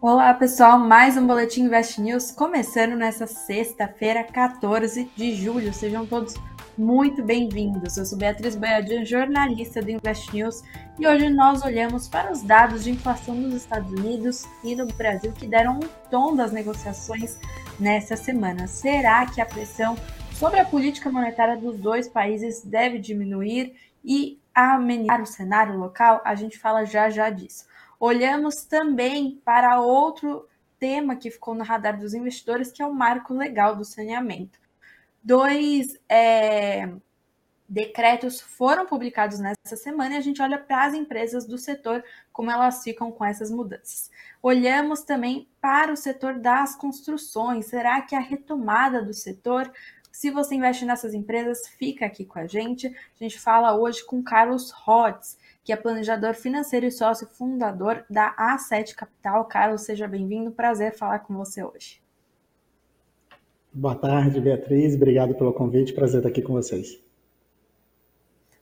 Olá pessoal, mais um Boletim Invest News começando nessa sexta-feira, 14 de julho. Sejam todos muito bem-vindos. Eu sou Beatriz Boiadinha, jornalista do Invest News, e hoje nós olhamos para os dados de inflação nos Estados Unidos e no Brasil que deram um tom das negociações nessa semana. Será que a pressão sobre a política monetária dos dois países deve diminuir e amenizar o cenário local? A gente fala já já disso. Olhamos também para outro tema que ficou no radar dos investidores, que é o marco legal do saneamento. Dois é, decretos foram publicados nessa semana e a gente olha para as empresas do setor, como elas ficam com essas mudanças. Olhamos também para o setor das construções. Será que a retomada do setor se você investe nessas empresas, fica aqui com a gente. A gente fala hoje com Carlos Rotz, que é planejador financeiro e sócio fundador da A7 Capital. Carlos, seja bem-vindo. Prazer falar com você hoje. Boa tarde, Beatriz. Obrigado pelo convite. Prazer estar aqui com vocês.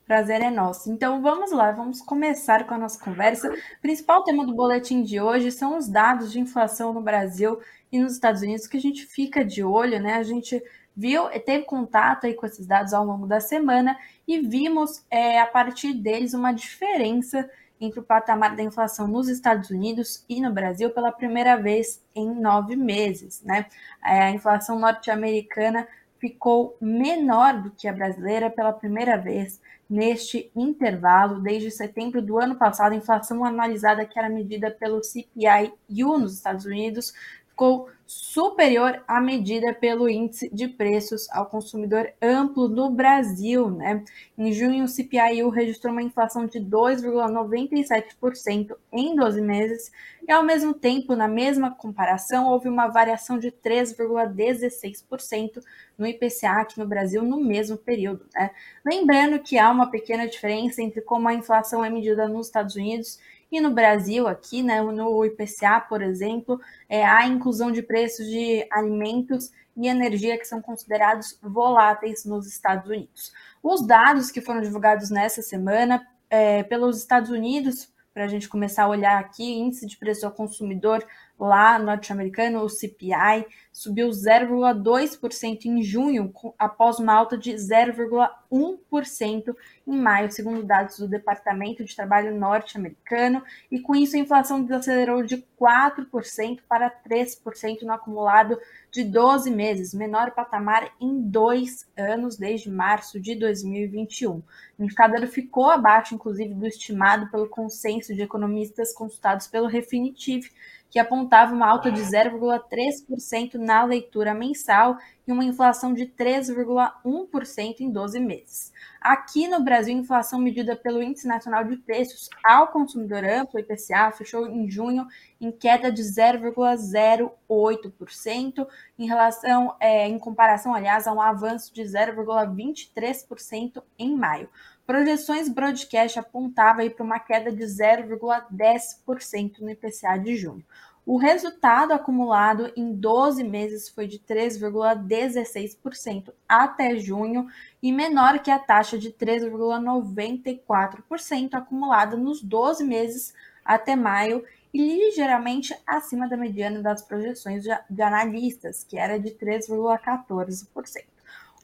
Prazer é nosso. Então vamos lá, vamos começar com a nossa conversa. O principal tema do boletim de hoje são os dados de inflação no Brasil e nos Estados Unidos, que a gente fica de olho, né? A gente viu, teve contato aí com esses dados ao longo da semana e vimos é, a partir deles uma diferença entre o patamar da inflação nos Estados Unidos e no Brasil pela primeira vez em nove meses. Né? É, a inflação norte-americana ficou menor do que a brasileira pela primeira vez neste intervalo. Desde setembro do ano passado, a inflação analisada que era medida pelo CPI-U nos Estados Unidos ficou superior à medida pelo índice de preços ao consumidor amplo no Brasil. Né? Em junho, o CPI-U registrou uma inflação de 2,97% em 12 meses, e ao mesmo tempo, na mesma comparação, houve uma variação de 3,16% no IPCA aqui no Brasil no mesmo período. Né? Lembrando que há uma pequena diferença entre como a inflação é medida nos Estados Unidos e no Brasil, aqui, né, no IPCA, por exemplo, é, há inclusão de preços de alimentos e energia que são considerados voláteis nos Estados Unidos. Os dados que foram divulgados nessa semana é, pelos Estados Unidos, para a gente começar a olhar aqui, índice de preço ao consumidor lá norte-americano, o CPI, subiu 0,2% em junho, após uma alta de 0,1% em maio, segundo dados do Departamento de Trabalho norte-americano, e com isso a inflação desacelerou de 4% para 3% no acumulado de 12 meses, menor patamar em dois anos desde março de 2021. O indicador ficou abaixo, inclusive, do estimado pelo consenso de economistas consultados pelo Refinitiv, que apontava uma alta de 0,3% na leitura mensal e uma inflação de 3,1% em 12 meses. Aqui no Brasil, a inflação medida pelo Índice Nacional de Preços ao Consumidor Amplo, IPCA, fechou em junho em queda de 0,08%, em relação, é, em comparação, aliás, a um avanço de 0,23% em maio. Projeções broadcast apontava para uma queda de 0,10% no IPCA de junho. O resultado acumulado em 12 meses foi de 3,16% até junho e menor que a taxa de 3,94% acumulada nos 12 meses até maio e ligeiramente acima da mediana das projeções de analistas, que era de 3,14%.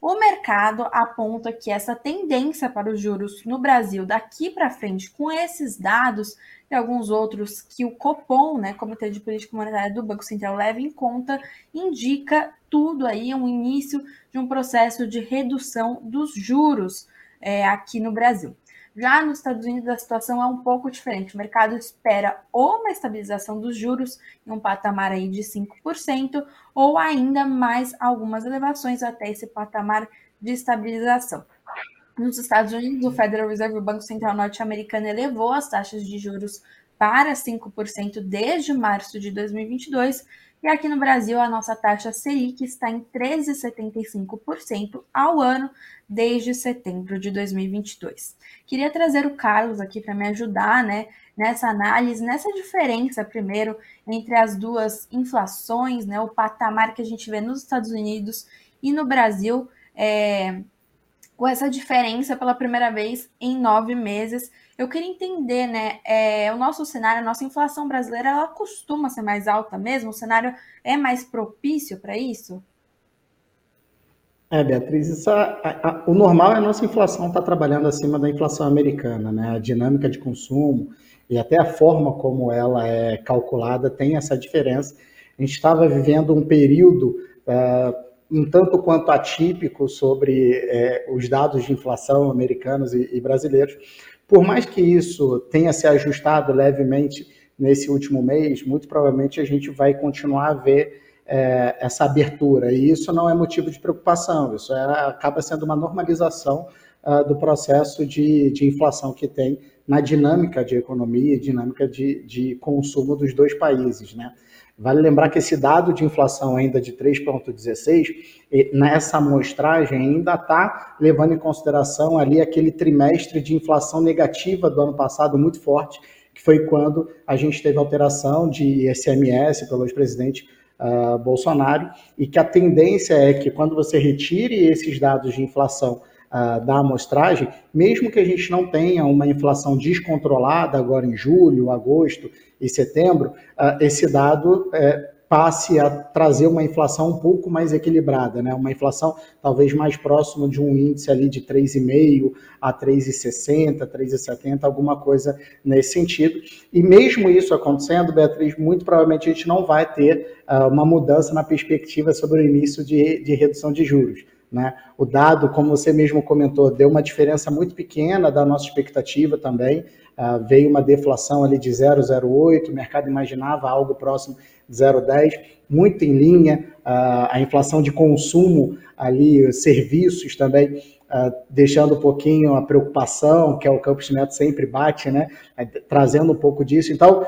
O mercado aponta que essa tendência para os juros no Brasil daqui para frente, com esses dados e alguns outros que o Copom, né, Comitê de Política Monetária do Banco Central, leva em conta, indica tudo aí um início de um processo de redução dos juros é, aqui no Brasil. Já nos Estados Unidos a situação é um pouco diferente. O mercado espera ou uma estabilização dos juros em um patamar aí de 5% ou ainda mais algumas elevações até esse patamar de estabilização. Nos Estados Unidos, o Federal Reserve, o Banco Central norte-americano, elevou as taxas de juros para 5% desde março de 2022 e aqui no Brasil, a nossa taxa Selic está em 13,75% ao ano desde setembro de 2022. Queria trazer o Carlos aqui para me ajudar né, nessa análise, nessa diferença, primeiro, entre as duas inflações, né, o patamar que a gente vê nos Estados Unidos e no Brasil. É, com essa diferença pela primeira vez em nove meses. Eu queria entender, né? É, o nosso cenário, a nossa inflação brasileira, ela costuma ser mais alta mesmo? O cenário é mais propício para isso? É, Beatriz, isso, a, a, o normal é a nossa inflação estar tá trabalhando acima da inflação americana, né? A dinâmica de consumo e até a forma como ela é calculada tem essa diferença. A gente estava vivendo um período uh, um tanto quanto atípico sobre é, os dados de inflação americanos e, e brasileiros. Por mais que isso tenha se ajustado levemente nesse último mês, muito provavelmente a gente vai continuar a ver é, essa abertura. E isso não é motivo de preocupação, isso é, acaba sendo uma normalização uh, do processo de, de inflação que tem na dinâmica de economia e dinâmica de, de consumo dos dois países. Né? Vale lembrar que esse dado de inflação ainda de 3,16, nessa amostragem ainda está levando em consideração ali aquele trimestre de inflação negativa do ano passado muito forte, que foi quando a gente teve alteração de ICMS pelo ex-presidente uh, Bolsonaro, e que a tendência é que quando você retire esses dados de inflação uh, da amostragem, mesmo que a gente não tenha uma inflação descontrolada agora em julho, agosto e setembro, uh, esse dado uh, passe a trazer uma inflação um pouco mais equilibrada, né? uma inflação talvez mais próxima de um índice ali de 3,5 a 3,60, 3,70, alguma coisa nesse sentido. E mesmo isso acontecendo, Beatriz, muito provavelmente a gente não vai ter uh, uma mudança na perspectiva sobre o início de, de redução de juros. Né? O dado, como você mesmo comentou, deu uma diferença muito pequena da nossa expectativa também. Uh, veio uma deflação ali de 0,08, o mercado imaginava algo próximo 0,10, muito em linha, a inflação de consumo ali, serviços também, deixando um pouquinho a preocupação, que é o Campos Neto sempre bate, né, trazendo um pouco disso. Então,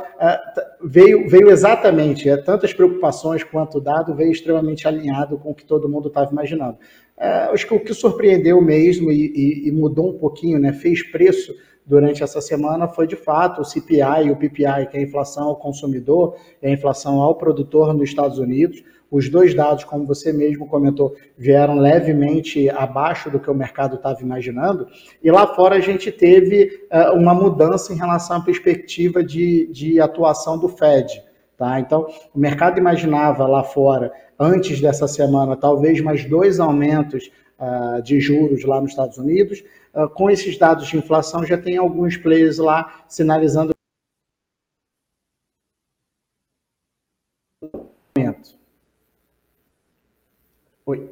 veio, veio exatamente, é, tantas preocupações quanto o dado veio extremamente alinhado com o que todo mundo estava imaginando. Acho que o que surpreendeu mesmo e, e, e mudou um pouquinho, né, fez preço durante essa semana foi de fato o CPI e o PPI, que é a inflação ao consumidor e a inflação ao produtor nos Estados Unidos. Os dois dados, como você mesmo comentou, vieram levemente abaixo do que o mercado estava imaginando. E lá fora a gente teve uh, uma mudança em relação à perspectiva de, de atuação do Fed. Tá? Então, o mercado imaginava lá fora, antes dessa semana, talvez mais dois aumentos uh, de juros lá nos Estados Unidos. Uh, com esses dados de inflação, já tem alguns players lá sinalizando. Oi,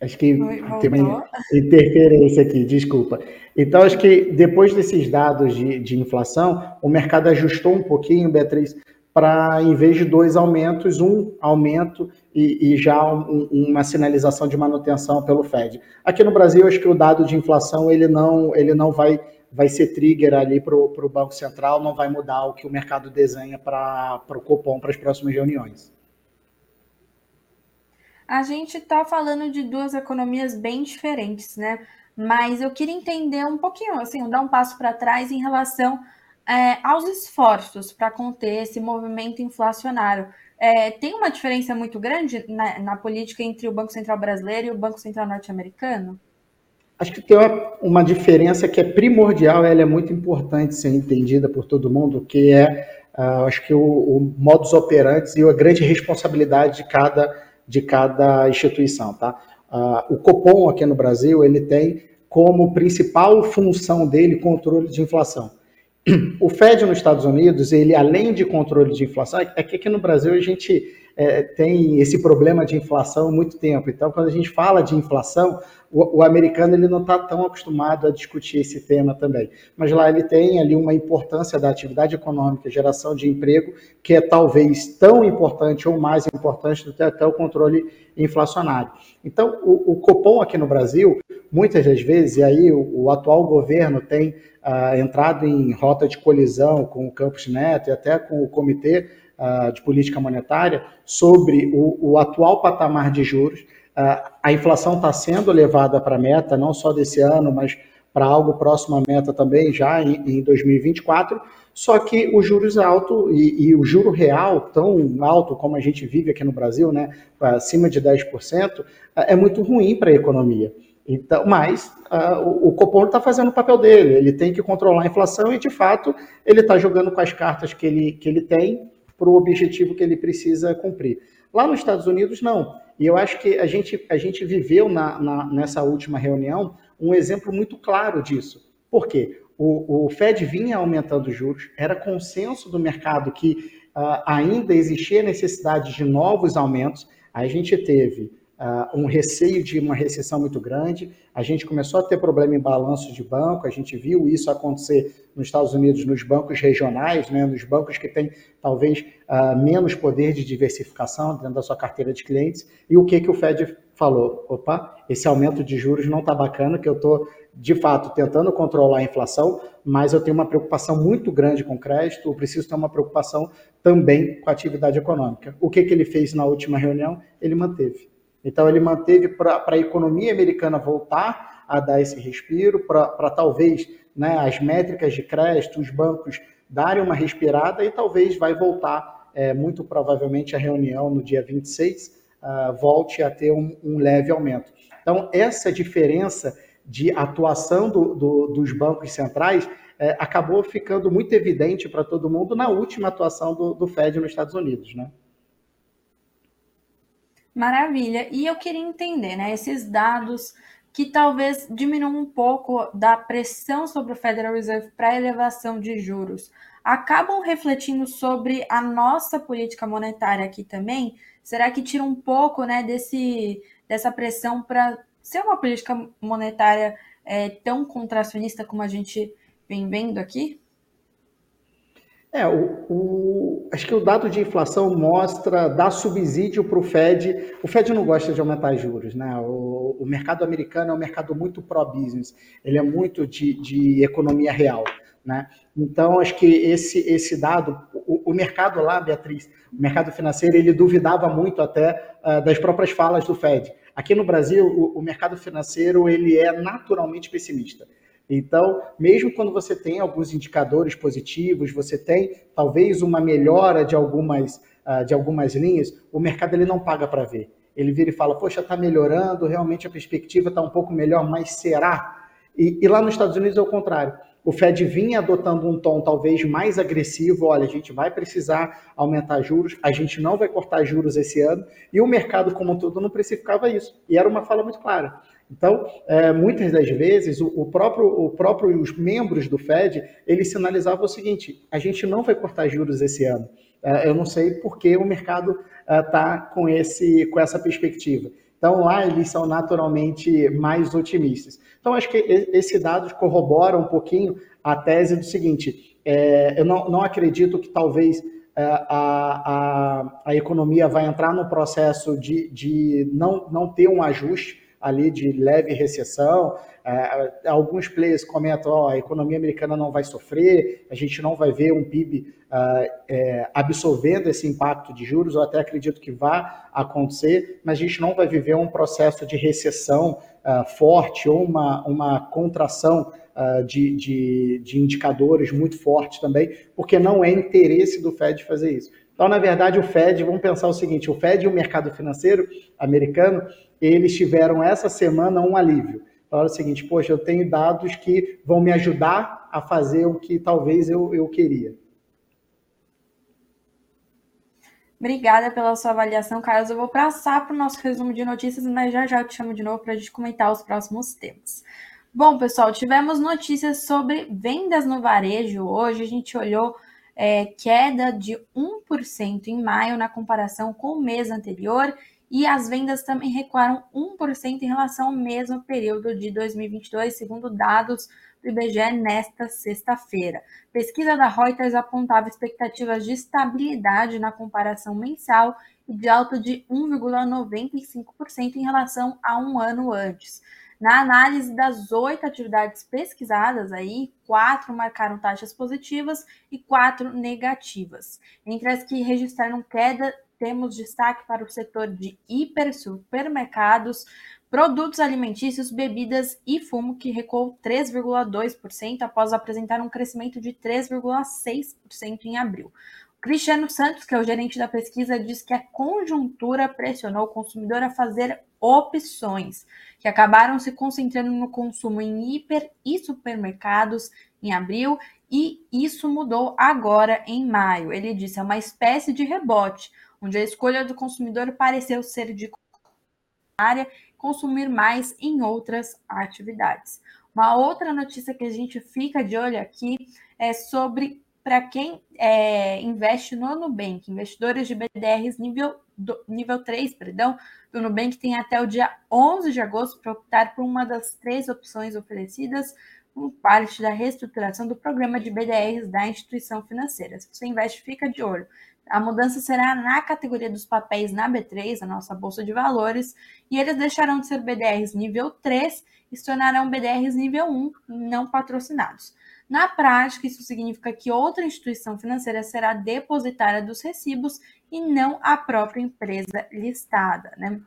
acho que Oi, tem uma interferência aqui, desculpa. Então, acho que depois desses dados de, de inflação, o mercado ajustou um pouquinho, Beatriz, para, em vez de dois aumentos, um aumento e, e já um, uma sinalização de manutenção pelo Fed. Aqui no Brasil, acho que o dado de inflação ele não, ele não vai, vai ser trigger ali para o Banco Central, não vai mudar o que o mercado desenha para o Copom para as próximas reuniões. A gente está falando de duas economias bem diferentes, né? Mas eu queria entender um pouquinho, assim, dar um passo para trás em relação é, aos esforços para conter esse movimento inflacionário. É, tem uma diferença muito grande na, na, política entre o Banco Central brasileiro e o Banco Central norte-americano? Acho que tem uma, uma, diferença que é primordial, ela é muito importante ser entendida por todo mundo, que é, uh, acho que o, o modus operandi e a grande responsabilidade de cada, de cada instituição, tá? Uh, o Copom aqui no Brasil, ele tem como principal função dele controle de inflação. O Fed nos Estados Unidos, ele além de controle de inflação, é que aqui no Brasil a gente é, tem esse problema de inflação há muito tempo. Então, quando a gente fala de inflação, o, o americano ele não está tão acostumado a discutir esse tema também. Mas lá ele tem ali uma importância da atividade econômica, geração de emprego, que é talvez tão importante ou mais importante do que até o controle inflacionário. Então, o, o Copom aqui no Brasil, muitas das vezes, e aí o, o atual governo tem uh, entrado em rota de colisão com o Campos Neto e até com o Comitê uh, de Política Monetária sobre o, o atual patamar de juros. Uh, a inflação está sendo levada para a meta, não só desse ano, mas para algo próximo à meta também, já em, em 2024. Só que os juros alto e, e, o juro real tão alto como a gente vive aqui no Brasil, né, acima de 10%, é muito ruim para a economia. Então, mas uh, o, o Copom está fazendo o papel dele, ele tem que controlar a inflação e, de fato, ele está jogando com as cartas que ele, que ele tem para o objetivo que ele precisa cumprir. Lá nos Estados Unidos, não. E eu acho que a gente, a gente viveu na, na, nessa última reunião um exemplo muito claro disso. Por quê? O, o Fed vinha aumentando os juros, era consenso do mercado que uh, ainda existia necessidade de novos aumentos. A gente teve uh, um receio de uma recessão muito grande. A gente começou a ter problema em balanço de banco, a gente viu isso acontecer nos Estados Unidos, nos bancos regionais, né, nos bancos que têm talvez uh, menos poder de diversificação dentro da sua carteira de clientes. E o que, que o Fed falou? Opa, esse aumento de juros não está bacana, que eu estou, de fato, tentando controlar a inflação, mas eu tenho uma preocupação muito grande com crédito, eu preciso ter uma preocupação também com a atividade econômica. O que, que ele fez na última reunião? Ele manteve. Então, ele manteve para a economia americana voltar a dar esse respiro, para talvez né, as métricas de crédito, os bancos darem uma respirada e talvez vai voltar, é, muito provavelmente, a reunião no dia 26, uh, ah, volte a ter um, um, leve aumento. Então, essa diferença de atuação do, do, dos bancos centrais é, acabou ficando muito evidente para todo mundo na última atuação do, do Fed nos Estados Unidos, né? Maravilha. E eu queria entender, né, esses dados que talvez diminuam um pouco da pressão sobre o Federal Reserve para elevação de juros, acabam refletindo sobre a nossa política monetária aqui também? Será que tira um pouco, né, desse dessa pressão para ser uma política monetária é, tão contracionista como a gente vem vendo aqui? É, o, o, acho que o dado de inflação mostra, dá subsídio para o Fed. O Fed não gosta de aumentar juros, né? O, o mercado americano é um mercado muito pró-business, ele é muito de, de, economia real, né? Então, acho que esse, esse dado, o, o, mercado lá, Beatriz, o mercado financeiro, ele duvidava muito até uh, das próprias falas do Fed. Aqui no Brasil, o, o mercado financeiro, ele é naturalmente pessimista. Então, mesmo quando você tem alguns indicadores positivos, você tem talvez uma melhora de algumas, uh, de algumas linhas, o mercado ele não paga para ver. Ele vira e fala, poxa, está melhorando, realmente a perspectiva está um pouco melhor, mas será? E, e lá nos Estados Unidos é o contrário. O Fed vinha adotando um tom talvez mais agressivo, olha, a gente vai precisar aumentar juros, a gente não vai cortar juros esse ano, e o mercado como um todo não precificava isso. E era uma fala muito clara. Então, é, muitas das vezes, o, o, próprio, o próprio os membros do Fed, eles sinalizavam o seguinte, a gente não vai cortar juros esse ano. É, eu não sei por que o mercado está é, com, esse, com essa perspectiva. Então, lá eles são naturalmente mais otimistas. Então, acho que esse dado corrobora um pouquinho a tese do seguinte, é, eu não, não acredito que talvez é, a, a, a economia vai entrar no processo de, de não, não ter um ajuste, ali de leve recessão. É, alguns players comentam, oh, a economia americana não vai sofrer, a gente não vai ver um PIB uh, é, absorvendo esse impacto de juros, eu até acredito que vai acontecer, mas a gente não vai viver um processo de recessão uh, forte ou uma, uma contração uh, de, de, de indicadores muito forte também, porque não é interesse do Fed fazer isso. Então, na verdade, o Fed, vamos pensar o seguinte: o Fed e o mercado financeiro americano, eles tiveram essa semana um alívio. Falaram o seguinte: poxa, eu tenho dados que vão me ajudar a fazer o que talvez eu, eu queria. Obrigada pela sua avaliação, Carlos. Eu vou passar para o nosso resumo de notícias, mas já já te chamo de novo para a gente comentar os próximos temas. Bom, pessoal, tivemos notícias sobre vendas no varejo. Hoje a gente olhou é, queda de 1% em maio na comparação com o mês anterior e as vendas também recuaram 1% em relação ao mesmo período de 2022, segundo dados do IBGE nesta sexta-feira. Pesquisa da Reuters apontava expectativas de estabilidade na comparação mensal e de alta de 1,95% em relação a um ano antes. Na análise das oito atividades pesquisadas, aí, quatro marcaram taxas positivas e quatro negativas. Entre as que registraram queda, temos destaque para o setor de hiper supermercados, produtos alimentícios, bebidas e fumo, que recuou 3,2% após apresentar um crescimento de 3,6% em abril. Cristiano Santos, que é o gerente da pesquisa, diz que a conjuntura pressionou o consumidor a fazer opções, que acabaram se concentrando no consumo em hiper e supermercados em abril, e isso mudou agora em maio. Ele disse: é uma espécie de rebote, onde a escolha do consumidor pareceu ser de área consumir mais em outras atividades. Uma outra notícia que a gente fica de olho aqui é sobre para quem é, investe no Nubank, investidores de BDRs nível, do, nível 3, perdão, do Nubank tem até o dia 11 de agosto para optar por uma das três opções oferecidas como parte da reestruturação do programa de BDRs da instituição financeira. Se você investe, fica de olho. A mudança será na categoria dos papéis na B3, a nossa bolsa de valores, e eles deixarão de ser BDRs nível 3 e se tornarão BDRs nível 1 não patrocinados. Na prática, isso significa que outra instituição financeira será depositária dos recibos e não a própria empresa listada. Né?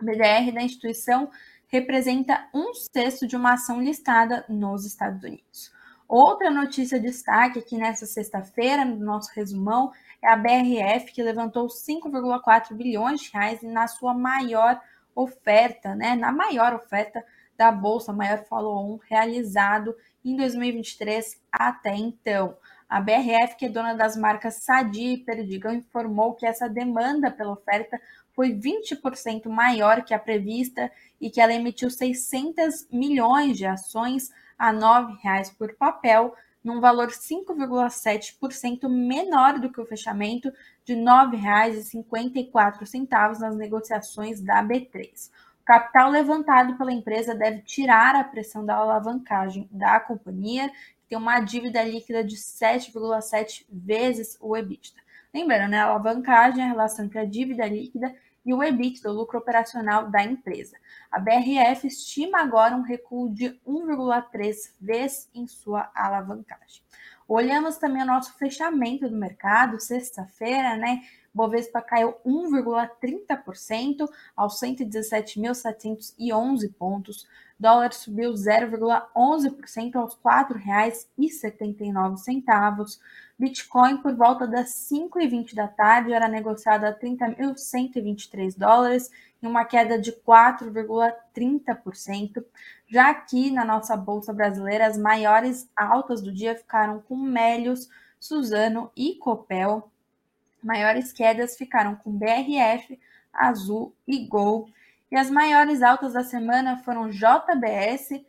BDR da instituição representa um sexto de uma ação listada nos Estados Unidos. Outra notícia de destaque aqui nessa sexta-feira, no nosso resumão, é a BRF, que levantou 5,4 bilhões de reais na sua maior oferta, né? Na maior oferta da Bolsa, maior follow-on realizado em 2023 até então. A BRF, que é dona das marcas Sadia e Perdigão, informou que essa demanda pela oferta foi 20% maior que a prevista e que ela emitiu 600 milhões de ações a R$ 9,00 por papel, num valor 5,7% menor do que o fechamento de R$ 9,54 nas negociações da B3. O capital levantado pela empresa deve tirar a pressão da alavancagem da companhia, que tem uma dívida líquida de 7,7 vezes o EBITDA. Lembrando, né, a alavancagem é a relação entre a dívida líquida e o EBITDA, o lucro operacional da empresa. A BRF estima agora um recuo de 1,3 vezes em sua alavancagem. Olhamos também o nosso fechamento do mercado, sexta-feira, né? Bovespa caiu 1,30% aos 117.711 pontos. Dólar subiu 0,11% aos R$ 4,79. Bitcoin, por volta das 5h20 da tarde, era negociado a 30.123 dólares, em uma queda de 4,30%. Já aqui na nossa Bolsa Brasileira, as maiores altas do dia ficaram com Melios, Suzano e Copel Maiores quedas ficaram com BRF, Azul e Gol. E as maiores altas da semana foram JBS,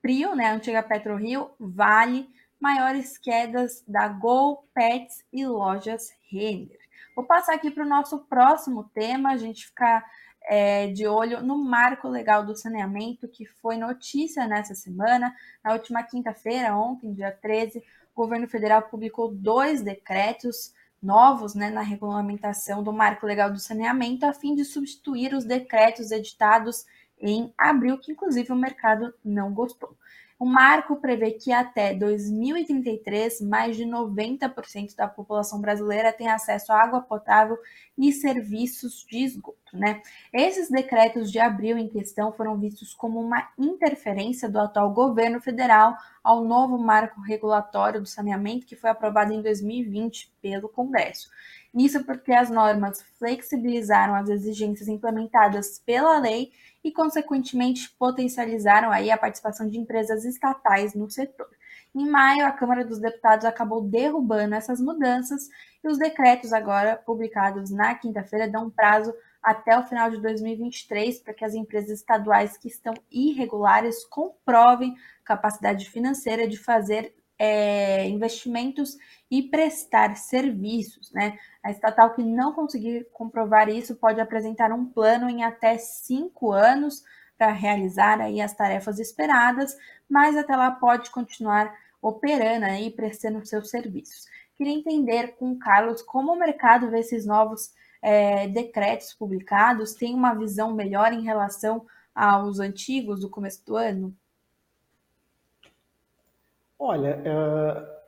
Prio, né, antiga PetroRio, Vale, maiores quedas da Gol, Pets e lojas Renner. Vou passar aqui para o nosso próximo tema, a gente ficar é, de olho no marco legal do saneamento, que foi notícia nessa semana. Na última quinta-feira, ontem, dia 13, o governo federal publicou dois decretos novos né, na regulamentação do marco legal do saneamento, a fim de substituir os decretos editados em abril, que inclusive o mercado não gostou. O marco prevê que até 2033, mais de 90% da população brasileira tem acesso à água potável e serviços de esgoto. Né? Esses decretos de abril em questão foram vistos como uma interferência do atual governo federal ao novo marco regulatório do saneamento que foi aprovado em 2020 pelo Congresso. Isso porque as normas flexibilizaram as exigências implementadas pela lei e, consequentemente, potencializaram aí a participação de empresas estatais no setor. Em maio, a Câmara dos Deputados acabou derrubando essas mudanças e os decretos agora publicados na quinta-feira dão prazo até o final de 2023 para que as empresas estaduais que estão irregulares comprovem capacidade financeira de fazer é, investimentos e prestar serviços. Né? A estatal que não conseguir comprovar isso pode apresentar um plano em até cinco anos para realizar aí as tarefas esperadas, mas até lá pode continuar operando e prestando seus serviços. Queria entender com o Carlos como o mercado vê esses novos é, decretos publicados, tem uma visão melhor em relação aos antigos do começo do ano? Olha,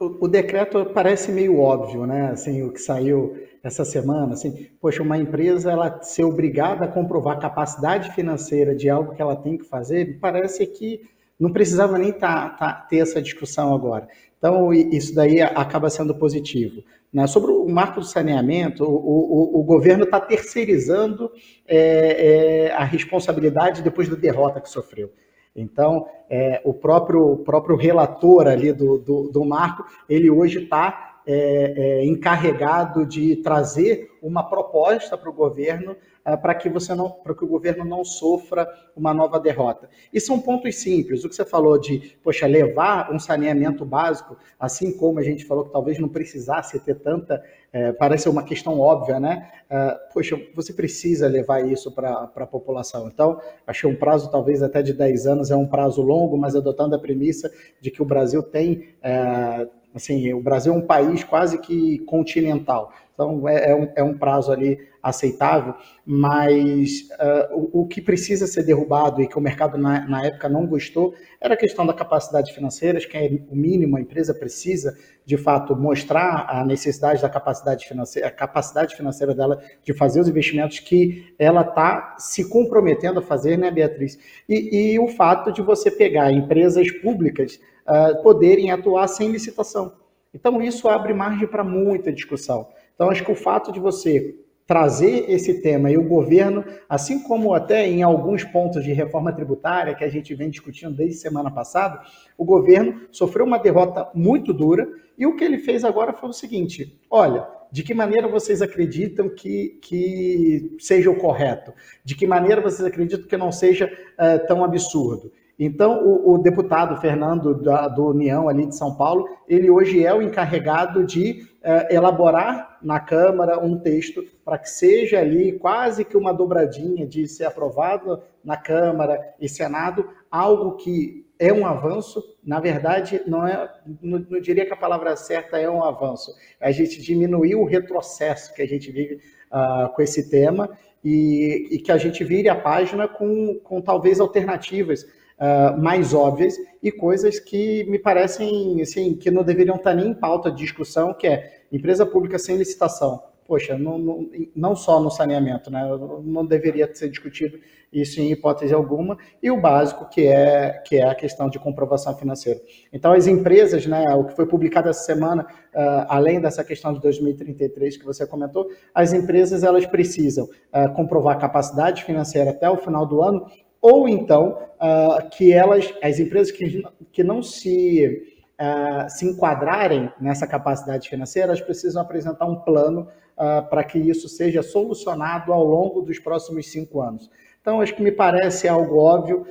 uh, o, o, decreto parece meio óbvio, né? Assim, o que saiu essa semana, assim, poxa, uma empresa ela ser obrigada a comprovar a capacidade financeira de algo que ela tem que fazer, parece que não precisava nem tá, tá, ter essa discussão agora. Então, isso daí acaba sendo positivo. Né? Sobre o marco do saneamento, o, o, o governo está terceirizando é, é, a responsabilidade depois da derrota que sofreu. Então, é, o, próprio, o próprio relator ali do, do, do marco, ele hoje está é, é, encarregado de trazer uma proposta para o governo para que você não, para que o governo não sofra uma nova derrota. E são pontos simples. O que você falou de, poxa, levar um saneamento básico, assim como a gente falou que talvez não precisasse ter tanta, é, parece uma questão óbvia, né? Uh, poxa, você precisa levar isso para a população. Então, achei um prazo talvez até de 10 anos é um prazo longo, mas adotando a premissa de que o Brasil tem é, assim, o Brasil é um país quase que continental. Então, é, é, um, é um prazo ali aceitável, mas uh, o, o, que precisa ser derrubado e que o mercado na, na, época não gostou era a questão da capacidade financeira, que é o mínimo, a empresa precisa, de fato, mostrar a necessidade da capacidade financeira, a capacidade financeira dela de fazer os investimentos que ela está se comprometendo a fazer, né, Beatriz? E, e, o fato de você pegar empresas públicas uh, poderem atuar sem licitação. Então, isso abre margem para muita discussão. Então, acho que o fato de você trazer esse tema e o governo, assim como até em alguns pontos de reforma tributária que a gente vem discutindo desde semana passada, o governo sofreu uma derrota muito dura e o que ele fez agora foi o seguinte: olha, de que maneira vocês acreditam que, que seja o correto? De que maneira vocês acreditam que não seja uh, tão absurdo? Então, o, o deputado Fernando da, do União ali de São Paulo, ele hoje é o encarregado de é, elaborar na Câmara um texto para que seja ali quase que uma dobradinha de ser aprovado na Câmara e Senado, algo que é um avanço, na verdade, não é, não, não diria que a palavra certa é um avanço, a gente diminuiu o retrocesso que a gente vive uh, com esse tema e, e, que a gente vire a página com, com talvez alternativas uh, mais óbvias e coisas que me parecem assim, que não deveriam estar nem em pauta de discussão, que é empresa pública sem licitação. Poxa, não, não, não só no saneamento, né? não deveria ser discutido isso em hipótese alguma, e o básico, que é, que é a questão de comprovação financeira. Então, as empresas, né, o que foi publicado essa semana, uh, além dessa questão de 2033 que você comentou, as empresas elas precisam uh, comprovar capacidade financeira até o final do ano ou então uh, que elas, as empresas que, que não se, uh, se enquadrarem nessa capacidade financeira, elas precisam apresentar um plano uh, para que isso seja solucionado ao longo dos próximos cinco anos. Então, acho que me parece algo óbvio,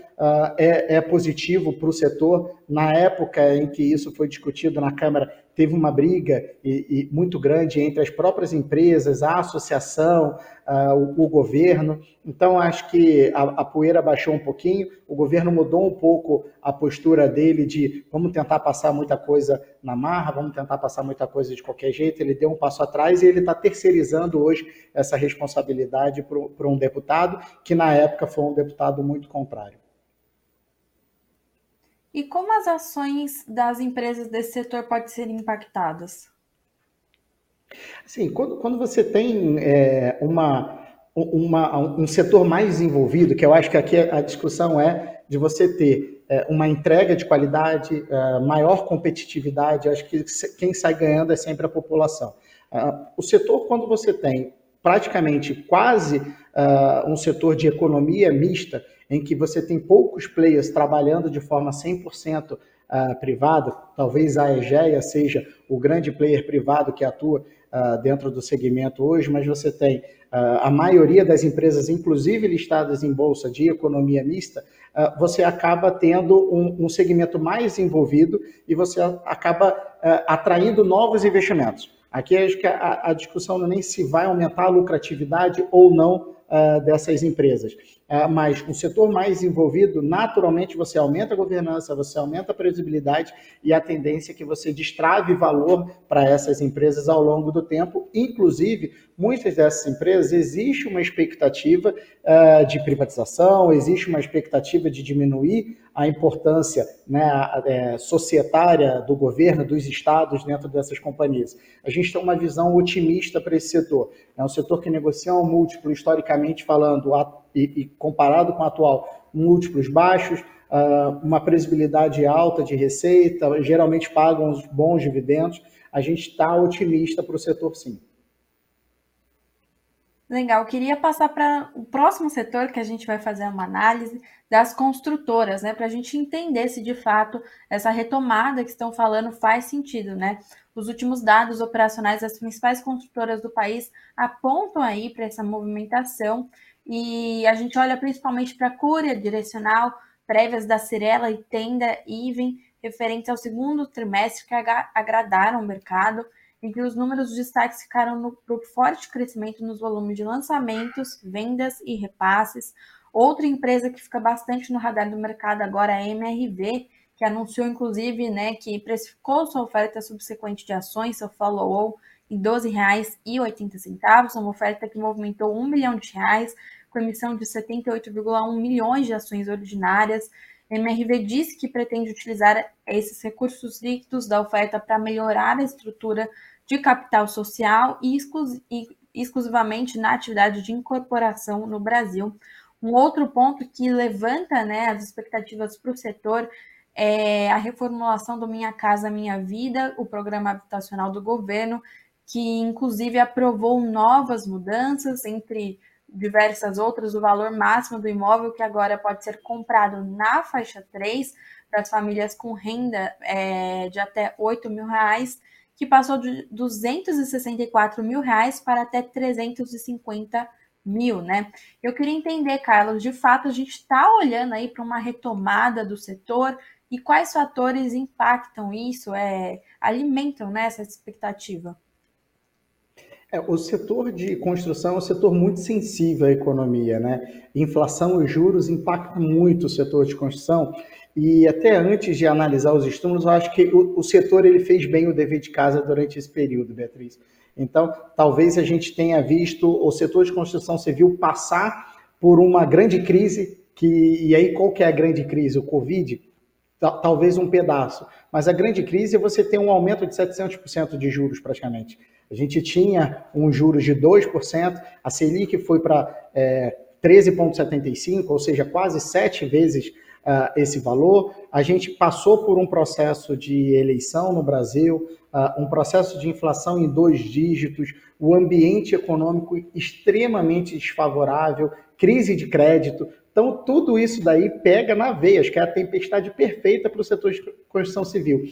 é, é positivo para o setor. Na época em que isso foi discutido na Câmara, teve uma briga e, e muito grande entre as próprias empresas, a associação, o, o, governo. Então, acho que a, a, poeira baixou um pouquinho, o governo mudou um pouco a postura dele de vamos tentar passar muita coisa na marra, vamos tentar passar muita coisa de qualquer jeito. Ele deu um passo atrás e ele está terceirizando hoje essa responsabilidade para um deputado, que na época foi um deputado muito contrário. E como as ações das empresas desse setor podem ser impactadas? Sim, quando, quando você tem é, uma, uma, um setor mais desenvolvido, que eu acho que aqui a discussão é de você ter é, uma entrega de qualidade, é, maior competitividade, acho que quem sai ganhando é sempre a população. Uh, o setor, quando você tem praticamente quase uh, um setor de economia mista, em que você tem poucos players trabalhando de forma 100% uh, ah, privada, talvez a Egea seja o grande player privado que atua uh, dentro do segmento hoje, mas você tem uh, a maioria das empresas, inclusive listadas em bolsa de economia mista, você acaba tendo um, um, segmento mais envolvido e você acaba atraindo novos investimentos. Aqui acho que a, a discussão não é nem se vai aumentar a lucratividade ou não dessas empresas. Uh, mas um setor mais envolvido, naturalmente você aumenta a governança, você aumenta a previsibilidade e a tendência é que você destrave valor para essas empresas ao longo do tempo. Inclusive, muitas dessas empresas existe uma expectativa uh, de privatização, existe uma expectativa de diminuir a importância né, é, societária do governo, dos estados dentro dessas companhias. A gente tem uma visão otimista para esse setor. É um setor que negocia um múltiplo, historicamente falando, e, e comparado com o atual, múltiplos baixos, uh, uma previsibilidade alta de receita, geralmente pagam os bons dividendos. A gente está otimista para o setor, sim. Legal, queria passar para o próximo setor que a gente vai fazer uma análise das construtoras, né, para a gente entender se de fato essa retomada que estão falando faz sentido, né? Os últimos dados operacionais das principais construtoras do país apontam aí para essa movimentação e a gente olha principalmente para a Cúria Direcional, prévias da Cirela e Tenda Even, referentes ao segundo trimestre que agradaram o mercado em que os números de destaques ficaram no forte crescimento nos volumes de lançamentos, vendas e repasses. Outra empresa que fica bastante no radar do mercado agora é a MRV, que anunciou inclusive né, que precificou sua oferta subsequente de ações, seu follow-on, em R$ 12,80, uma oferta que movimentou um milhão de reais, com emissão de 78,1 milhões de ações ordinárias. A MRV disse que pretende utilizar esses recursos líquidos da oferta para melhorar a estrutura de capital social e, exclusivamente na atividade de incorporação no Brasil. Um outro ponto que levanta né, as expectativas para o setor é a reformulação do Minha Casa Minha Vida, o programa habitacional do governo, que inclusive aprovou novas mudanças, entre diversas outras, o valor máximo do imóvel que agora pode ser comprado na faixa 3 para as famílias com renda é, de até 8 mil reais que passou de 264 mil reais para até 350 mil, né? Eu queria entender, Carlos, de fato a gente está olhando aí para uma retomada do setor e quais fatores impactam isso, é, alimentam né, essa expectativa? É, o setor de construção é um setor muito sensível à economia, né? Inflação e juros impactam muito o setor de construção e até antes de analisar os estímulos, eu acho que o, o, setor ele fez bem o dever de casa durante esse período, Beatriz. Então, talvez a gente tenha visto o setor de construção civil passar por uma grande crise, que, e aí qual que é a grande crise? O Covid? Talvez um pedaço. Mas a grande crise é você ter um aumento de 700% de juros praticamente. A gente tinha um juros de 2%, a Selic foi para é, 13,75%, ou seja, quase sete vezes uh, esse valor. A gente passou por um processo de eleição no Brasil, uh, um processo de inflação em dois dígitos, o ambiente econômico extremamente desfavorável, crise de crédito. Então, tudo isso daí pega na veia, acho que é a tempestade perfeita para o setor de construção civil.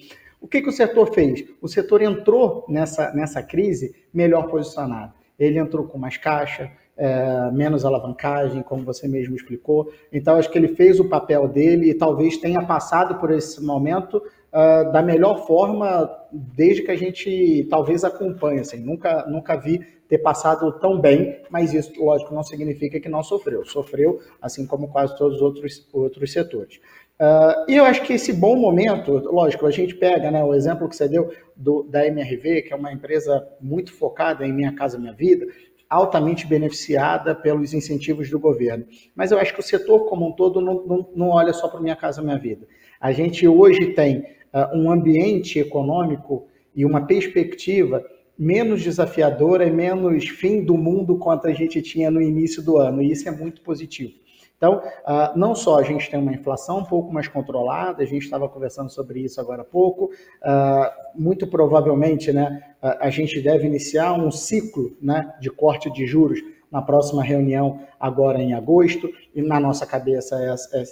O que, que o setor fez? O setor entrou nessa, nessa crise melhor posicionado. Ele entrou com mais caixa, é, menos alavancagem, como você mesmo explicou. Então, acho que ele fez o papel dele e talvez tenha passado por esse momento uh, da melhor forma desde que a gente talvez acompanhe. Assim, nunca, nunca vi ter passado tão bem, mas isso, lógico, não significa que não sofreu. Sofreu, assim como quase todos os outros, outros setores. Uh, e eu acho que esse bom momento, lógico, a gente pega né, o exemplo que você deu do, da MRV, que é uma empresa muito focada em Minha Casa Minha Vida, altamente beneficiada pelos incentivos do governo. Mas eu acho que o setor como um todo não, não, não olha só para Minha Casa Minha Vida. A gente hoje tem uh, um ambiente econômico e uma perspectiva menos desafiadora e menos fim do mundo quanto a gente tinha no início do ano, e isso é muito positivo. Então, uh, não só a gente tem uma inflação um pouco mais controlada, a gente estava conversando sobre isso agora há pouco, uh, muito provavelmente né, a, gente deve iniciar um ciclo né, de corte de juros na próxima reunião, agora em agosto, e na nossa cabeça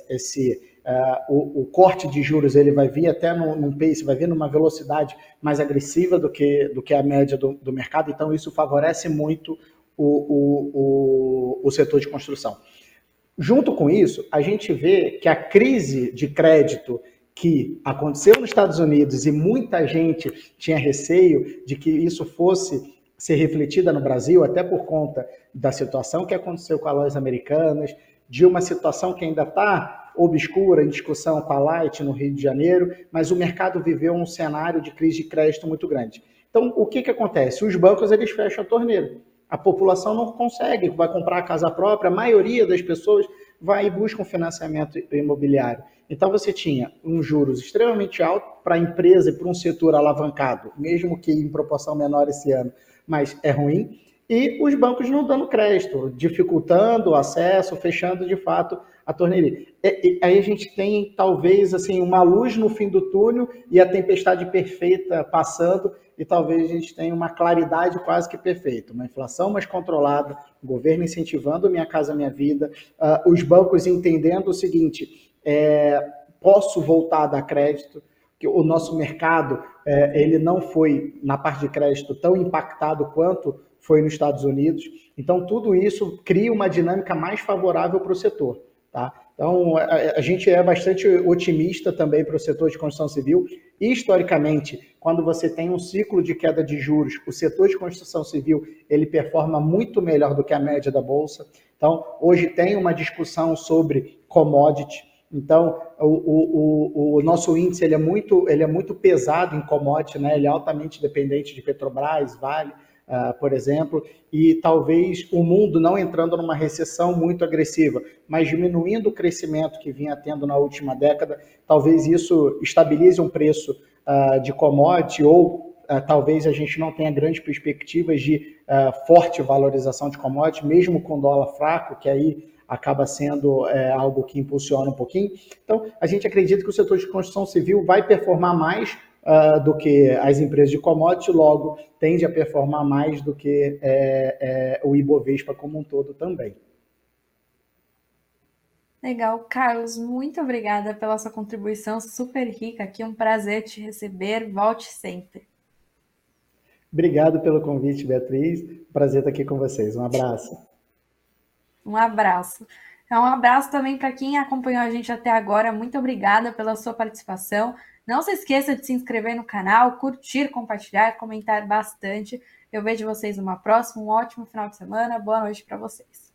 esse, uh, o, o, corte de juros ele vai vir até num, num, pace, vai vir numa velocidade mais agressiva do que, do que a média do, do mercado, então isso favorece muito o, o, o, o setor de construção. Junto com isso, a gente vê que a crise de crédito que aconteceu nos Estados Unidos e muita gente tinha receio de que isso fosse ser refletida no Brasil, até por conta da situação que aconteceu com as lojas americanas, de uma situação que ainda está obscura em discussão com a Light no Rio de Janeiro, mas o mercado viveu um cenário de crise de crédito muito grande. Então, o que, que acontece? Os bancos eles fecham a torneira. A população não consegue, vai comprar a casa própria, a maioria das pessoas vai e busca um financiamento imobiliário. Então você tinha um juros extremamente alto para a empresa e para um setor alavancado, mesmo que em proporção menor esse ano, mas é ruim. E os bancos não dando crédito, dificultando o acesso, fechando de fato a torneira. aí a gente tem talvez assim uma luz no fim do túnel e a tempestade perfeita passando e talvez a gente tenha uma claridade quase que perfeita, uma inflação mais controlada, o governo incentivando minha casa minha vida, uh, os bancos entendendo o seguinte, é, posso voltar a dar crédito, que o nosso mercado é, ele não foi na parte de crédito tão impactado quanto foi nos Estados Unidos. Então tudo isso cria uma dinâmica mais favorável para o setor. Tá? Então, a, a, gente é bastante otimista também para o setor de construção civil. Historicamente, quando você tem um ciclo de queda de juros, o setor de construção civil ele performa muito melhor do que a média da bolsa. Então, hoje tem uma discussão sobre commodity. Então, o, o, o, nosso índice ele é, muito, ele é muito pesado em commodity, né? ele é altamente dependente de Petrobras, Vale uh, por exemplo, e talvez o mundo não entrando numa recessão muito agressiva, mas diminuindo o crescimento que vinha tendo na última década, talvez isso estabilize um preço uh, de commodity ou Uh, talvez a gente não tenha grandes perspectivas de forte valorização de commodities, mesmo com dólar fraco, que aí acaba sendo é, algo que impulsiona um pouquinho. Então, a gente acredita que o setor de construção civil vai performar mais uh, do que as empresas de commodity, logo tende a performar mais do que é, é, o Ibovespa como um todo também. Legal, Carlos, muito obrigada pela sua contribuição super rica aqui. Um prazer te receber. Volte sempre. Obrigado pelo convite, Beatriz. Prazer estar aqui com vocês. Um abraço. Um abraço. Então, um abraço também para quem acompanhou a gente até agora. Muito obrigada pela sua participação. Não se esqueça de se inscrever no canal, curtir, compartilhar, comentar bastante. Eu vejo vocês numa próxima. Um ótimo final de semana. Boa noite para vocês.